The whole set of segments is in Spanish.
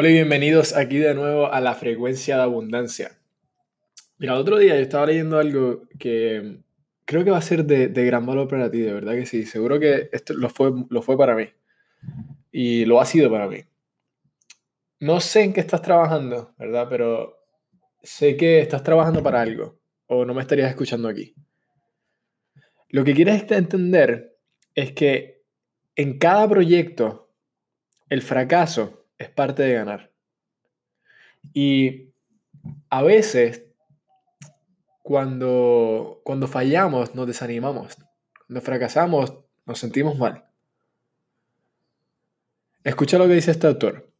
Hola y bienvenidos aquí de nuevo a la frecuencia de abundancia. Mira, otro día yo estaba leyendo algo que creo que va a ser de, gran valor para ti, de verdad que sí. Seguro que esto lo fue, lo fue para mí. Y lo ha sido para mí. No sé en qué estás trabajando, ¿verdad? Pero sé que estás trabajando para algo. O no me estarías escuchando aquí. Lo que quieres entender es que en cada proyecto, el fracaso es parte de ganar. Y a veces, cuando, cuando fallamos, nos desanimamos. Cuando fracasamos, nos sentimos mal. Escucha lo que dice este autor.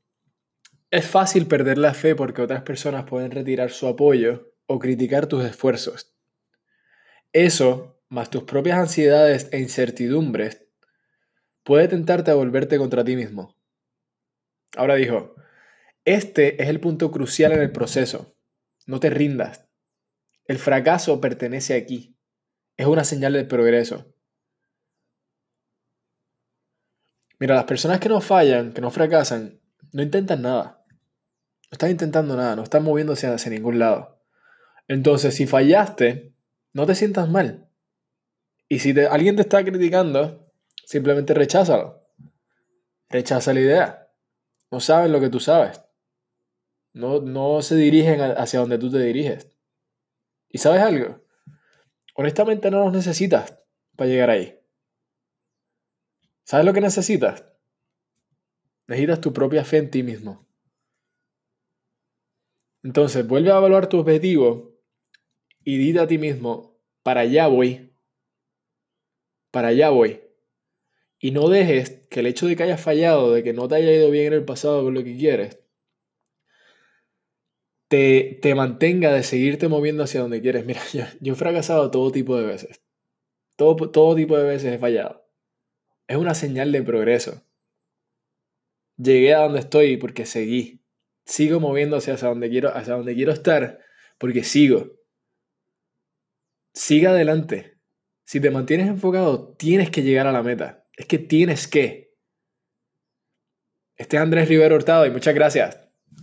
Es fácil perder la fe porque otras personas pueden retirar su apoyo o criticar tus esfuerzos. Eso, más tus propias ansiedades e incertidumbres, puede tentarte a volverte contra ti mismo. Ahora dijo, este es el punto crucial en el proceso. No te rindas. El fracaso pertenece aquí. Es una señal del progreso. Mira, las personas que no fallan, que no fracasan, no intentan nada. No están intentando nada, no están moviéndose hacia ningún lado. Entonces, si fallaste, no te sientas mal. Y si alguien te está criticando, simplemente recházalo. Rechaza la idea no saben lo que tú sabes. No, no se dirigen hacia donde tú te diriges. ¿Y sabes algo? Honestamente no los necesitas para llegar ahí. ¿Sabes lo que necesitas? Necesitas tu propia fe en ti mismo. Entonces, vuelve a evaluar tu objetivo y dite a ti mismo, para allá voy. Para allá voy. Y no dejes que el hecho de que hayas fallado, de que no te haya ido bien en el pasado con lo que quieres, te, te mantenga de seguirte moviendo hacia donde quieres. Mira, yo, he fracasado todo tipo de veces. Todo, todo tipo de veces he fallado. Es una señal de progreso. Llegué a donde estoy porque seguí. Sigo moviéndose hacia donde quiero, hacia donde quiero estar porque sigo. Siga adelante. Si te mantienes enfocado, tienes que llegar a la meta. Es que tienes que. Este es Andrés Rivero Hurtado y muchas gracias.